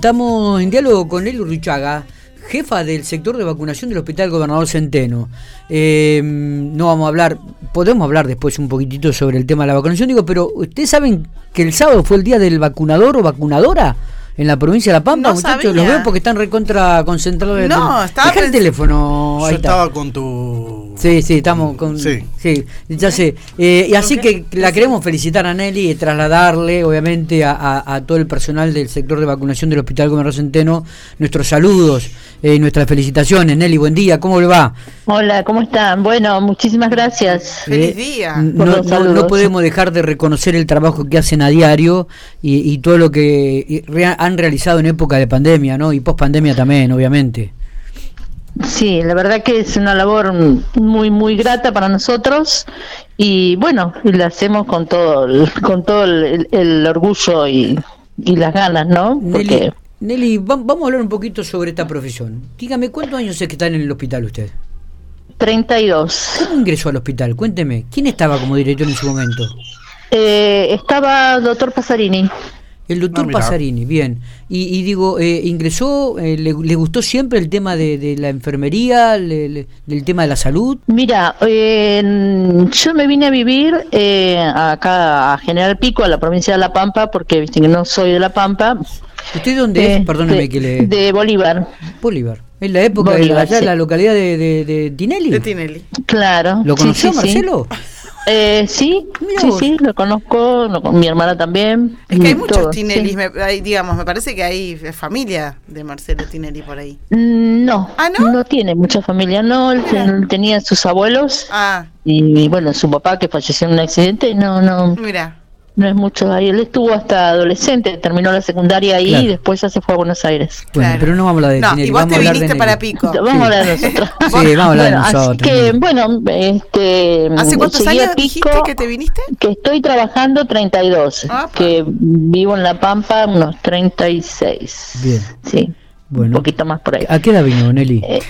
Estamos en diálogo con Nelly Urrichaga, jefa del sector de vacunación del Hospital Gobernador Centeno. Eh, no vamos a hablar, podemos hablar después un poquitito sobre el tema de la vacunación, digo, pero ¿ustedes saben que el sábado fue el día del vacunador o vacunadora? en la provincia de La Pampa, No muchachos, sabía. los veo porque están recontra concentrados. No, estaba Deja el teléfono. Yo ahí está. estaba con tu. Sí, sí, estamos con. Sí, Sí. ya sé. Eh, y así que la queremos felicitar a Nelly y trasladarle, obviamente, a, a- a todo el personal del sector de vacunación del Hospital Gobernador Centeno nuestros saludos eh, y nuestras felicitaciones. Nelly, buen día, ¿cómo le va? Hola, ¿cómo están? Bueno, muchísimas gracias. Feliz Eh, día. No, podemos dejar de reconocer el trabajo que hacen a diario y, y todo lo que han realizado en época de pandemia, ¿no? Y post pandemia también, obviamente. Sí, la verdad que es una labor muy, muy grata para nosotros y bueno, la hacemos con todo, el, con todo el, el orgullo y, y las ganas, ¿no? Nelly, Porque Nelly, va- vamos a hablar un poquito sobre esta profesión. Dígame, ¿cuántos años es que está en el hospital usted? 32. ¿Cómo ingresó al hospital? Cuénteme, ¿quién estaba como director en su momento? Eh, estaba el doctor Pasarini. El doctor mira. Pasarini, bien. Y, y digo, eh, ¿ingresó, eh, le, le gustó siempre el tema de, de la enfermería, le- le- del tema de la salud? Mira, eh, yo me vine a vivir eh, acá a General Pico, a la provincia de La Pampa, porque viste que no soy de La Pampa. ¿Usted dónde es? Eh, Perdóneme de- que le... De Bolívar. Bolívar. En la época de allá en sí. la localidad de, de, de Tinelli. De Tinelli. Claro. ¿Lo conoció sí, sí. Marcelo? Eh, sí, Mira sí, vos. sí, lo conozco, lo con- mi hermana también. Es que hay mm, muchos todo, Tinelli, sí. me, hay, digamos, me parece que hay familia de Marcelo Tinelli por ahí. Mm, No, ¿Ah, no? tiene mucha familia, no, él tenía sus abuelos Ah, y, bueno, su papá que falleció en un accidente, no, no, mira. No es mucho ahí. Él estuvo hasta adolescente, terminó la secundaria ahí Claro. y después ya se fue a Buenos Aires. Bueno, Claro. pero no vamos a hablar de No, Tinelli. y vos vamos te a hablar de viniste para Pico. Vamos a hablar de nosotros. Sí, vamos a hablar de Bueno, así nosotros, que, Nelly. bueno, este, ¿Hace cuántos años dijiste Pico, que te viniste? que estoy trabajando 32, Apa. que vivo en La Pampa unos 36. Bien. Sí, un Bueno, poquito más por ahí. ¿a qué edad vino Nelly? Eh,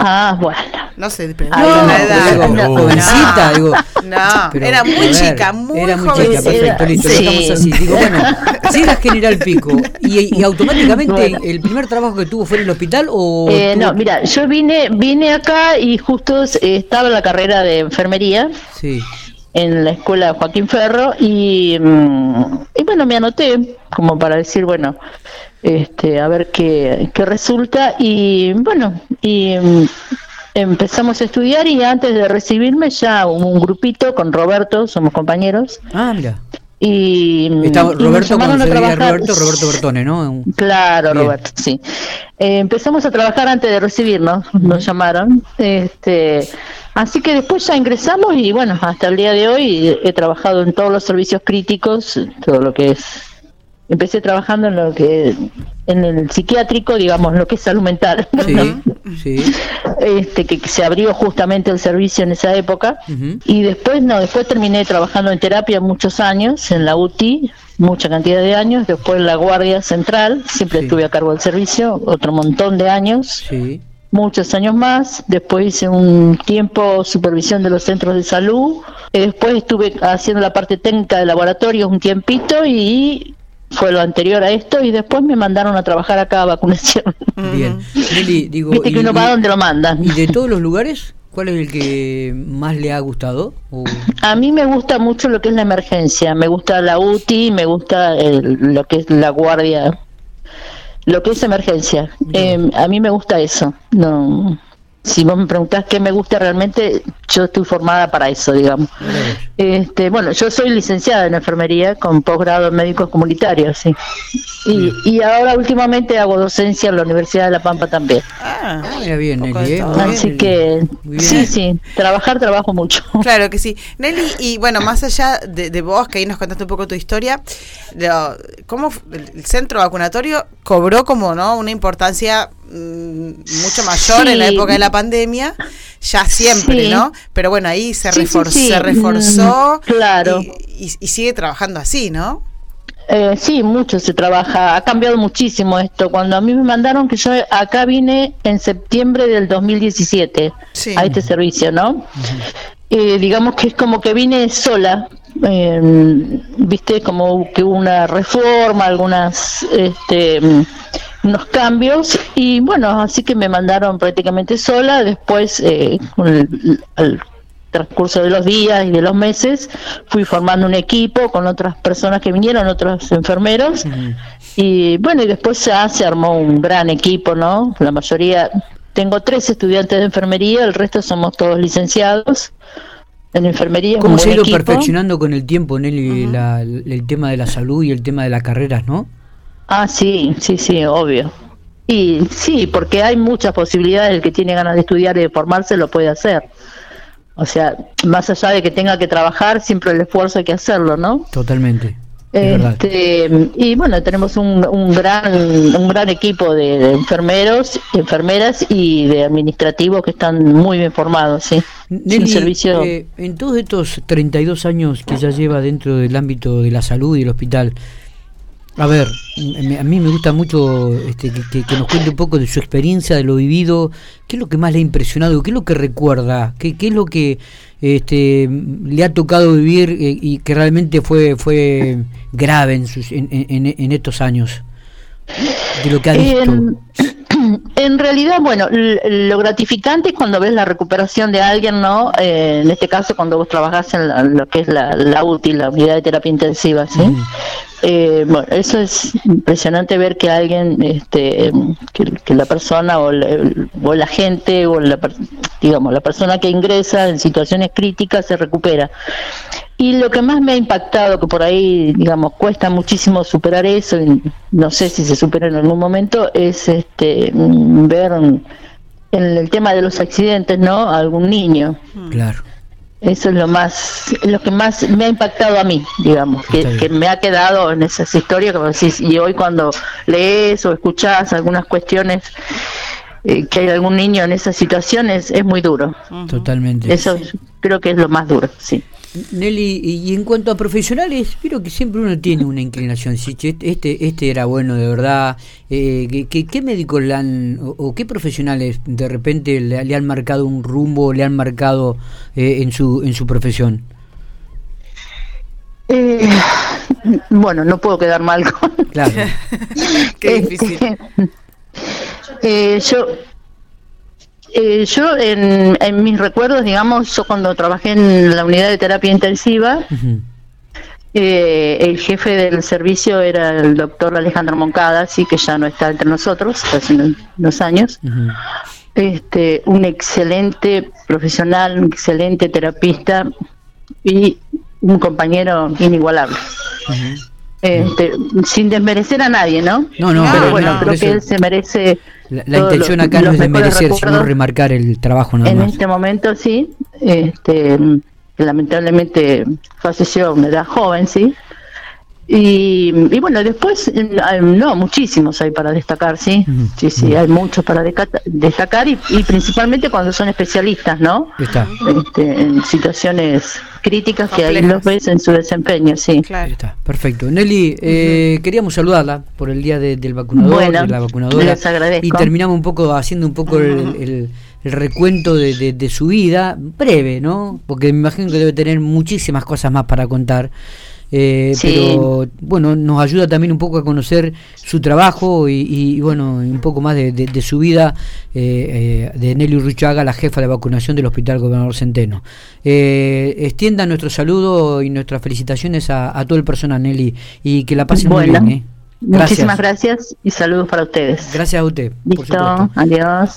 ah, bueno. No sé, pero Ay, no, la edad. digo, no, jovencita, no. digo. No, Pero, era muy ver, chica, muy Era muy joven. chica, perfecto, listo, Sí. dejamos así. Digo, bueno, General Pico. ¿Y, y automáticamente Bueno. el primer trabajo que tuvo fue en el hospital o.? Eh, tuvo- no, mira, yo vine vine acá y justo eh, estaba en la carrera de enfermería Sí. en la escuela Joaquín Ferro y, mm, y bueno, me anoté como para decir, bueno, este, a ver qué, qué resulta y bueno, y mm, empezamos a estudiar y antes de recibirme ya hubo un grupito con Roberto, somos compañeros, Ah, mira. y, y nos Roberto, cuando a trabajar- Roberto, Roberto Bertone, ¿no? Un- Claro, Bien. Roberto, sí. Eh, empezamos a trabajar antes de recibirnos, nos llamaron. Este, así que después ya ingresamos y bueno, hasta el día de hoy he trabajado en todos los servicios críticos, todo lo que es. Empecé trabajando en lo que en el psiquiátrico, digamos, lo que es salud mental. Sí, sí. Este que se abrió justamente el servicio en esa época. Y después, no, después terminé trabajando en terapia muchos años, en la UTI, mucha cantidad de años, después en la Guardia Central, siempre Sí. estuve a cargo del servicio, otro montón de años, Sí. muchos años más, después hice un tiempo supervisión de los centros de salud, después estuve haciendo la parte técnica de laboratorios un tiempito y fue lo anterior a esto y después me mandaron a trabajar acá a vacunación. Bien. Nelly, digo. Viste que y- uno va donde lo mandan. ¿Y de todos los lugares, cuál es el que más le ha gustado? O- A mí me gusta mucho lo que es la emergencia, me gusta la UTI, me gusta el- lo que es la guardia, lo que es emergencia. Eh, a mí me gusta eso. No, si vos me preguntás qué me gusta realmente, yo estoy formada para eso, digamos. Este, bueno, yo soy licenciada en enfermería con posgrado en médicos comunitarios, sí. Y, y ahora últimamente hago docencia en la Universidad de La Pampa también. Ah, mira bien, Nelly. ¿eh? Así que, sí, sí, trabajar, trabajo mucho. Claro que sí. Nelly, y bueno, más allá de, de vos, que ahí nos contaste un poco tu historia, lo- ¿cómo el centro vacunatorio cobró como no una importancia mucho mayor en la época de la pandemia? Ya siempre, Sí. ¿no? Pero bueno, ahí se, Sí, refor- se reforzó. Mm, claro. Y, y- y sigue trabajando así, ¿no? Eh, sí, mucho se trabaja, ha cambiado muchísimo esto. Cuando a mí me mandaron que yo acá vine en septiembre del 2017 Sí. a este servicio, ¿no? Eh, digamos que es como que vine sola, eh, viste como que hubo una reforma, algunas, este, unos cambios y bueno, así que me mandaron prácticamente sola. Después, eh, con el, el transcurso de los días y de los meses, fui formando un equipo con otras personas que vinieron, otros enfermeros. Y bueno, y después ya se armó un gran equipo, ¿no? La mayoría, tengo tres estudiantes de enfermería, el resto somos todos licenciados en enfermería. ¿Cómo se ha ido perfeccionando con el tiempo, Nelly, la, el tema de la salud y el tema de las carreras, no? Ah, sí, sí, sí, obvio. Y sí, porque hay muchas posibilidades, el que tiene ganas de estudiar y de formarse lo puede hacer. O sea, más allá de que tenga que trabajar, siempre el esfuerzo hay que hacerlo, ¿no? Totalmente. Este, y bueno, tenemos un, un, gran un gran equipo de, de, enfermeros, enfermeras y de administrativos que están muy bien formados, ¿sí? Nelly, servicio... Eh, en todos estos 32 años que ya lleva dentro del ámbito de la salud y el hospital, a ver, a mí me gusta mucho este, que, que, nos cuente un poco de su experiencia, de lo vivido, qué es lo que más le ha impresionado, qué es lo que recuerda, qué, qué es lo que este, le ha tocado vivir eh, y que realmente fue fue grave en, sus, en, en, en estos años, de lo que ha visto. En, realidad, bueno, lo gratificante es cuando ves la recuperación de alguien, ¿no? Eh, en este caso, cuando vos trabajás en, la, en lo que es la, la UTI, la unidad de terapia intensiva, ¿sí? Mm. Eh, bueno, eso es impresionante ver que alguien, este, que, que la persona o la, o la, gente o la, digamos, la persona que ingresa en situaciones críticas se recupera. Y lo que más me ha impactado, que por ahí, digamos, cuesta muchísimo superar eso, y no sé si se supera en algún momento, es este ver en el tema de los accidentes, ¿no? A algún niño. Claro. Eso es lo más, lo que más me ha impactado a mí, digamos, que, que, me ha quedado en esas historias, como decís, y hoy cuando lees o escuchás algunas cuestiones eh, que hay algún niño en esas situaciones, es muy duro. Totalmente. Eso creo que es lo más duro, sí. Nelly, y en cuanto a profesionales, creo que siempre uno tiene una inclinación. Si este, este era bueno de verdad, eh, ¿qué, ¿qué, médicos le han, o, o, qué profesionales de repente le, le, han marcado un rumbo, le han marcado eh, en, su, en su profesión? Eh, bueno, no puedo quedar mal con. Claro. Qué difícil. Eh, yo eh, yo, en, en, mis recuerdos, digamos, yo cuando trabajé en la unidad de terapia intensiva, uh -huh. eh, el jefe del servicio era el doctor Alejandro Moncada, sí que ya no está entre nosotros, hace unos años. Uh -huh. este, un excelente profesional, un excelente terapista y un compañero inigualable. Uh -huh. Este, sin desmerecer a nadie, ¿no? No, no, pero bueno, no, creo que él se merece. La, la intención acá no es desmerecer, sino remarcar el trabajo nada En más. este momento sí, este, lamentablemente falleció a una edad joven, sí. Y, y, bueno, después, no, muchísimos hay para destacar, sí. Uh -huh. Sí, sí, hay muchos para destacar y, y, principalmente cuando son especialistas, ¿no? Está. Este, en situaciones críticas Complejas. que ahí los ves en su desempeño, sí. Claro. Está, perfecto. Nelly, eh, uh -huh. queríamos saludarla por el día de, del vacunador, bueno, de la vacunadora. Les agradezco. Y terminamos un poco haciendo un poco uh -huh. el, el el recuento de, de, de, su vida, breve, ¿no? Porque me imagino que debe tener muchísimas cosas más para contar. Eh, sí. Pero bueno, nos ayuda también un poco a conocer su trabajo y, y bueno, un poco más de, de, de su vida eh, eh, de Nelly Urruchaga, la jefa de vacunación del Hospital Gobernador Centeno. Eh, extienda nuestro saludo y nuestras felicitaciones a, a, todo el personal, Nelly, y que la pasen bueno. muy bien. Gracias. Muchísimas gracias y saludos para ustedes. Gracias a usted. Listo, adiós.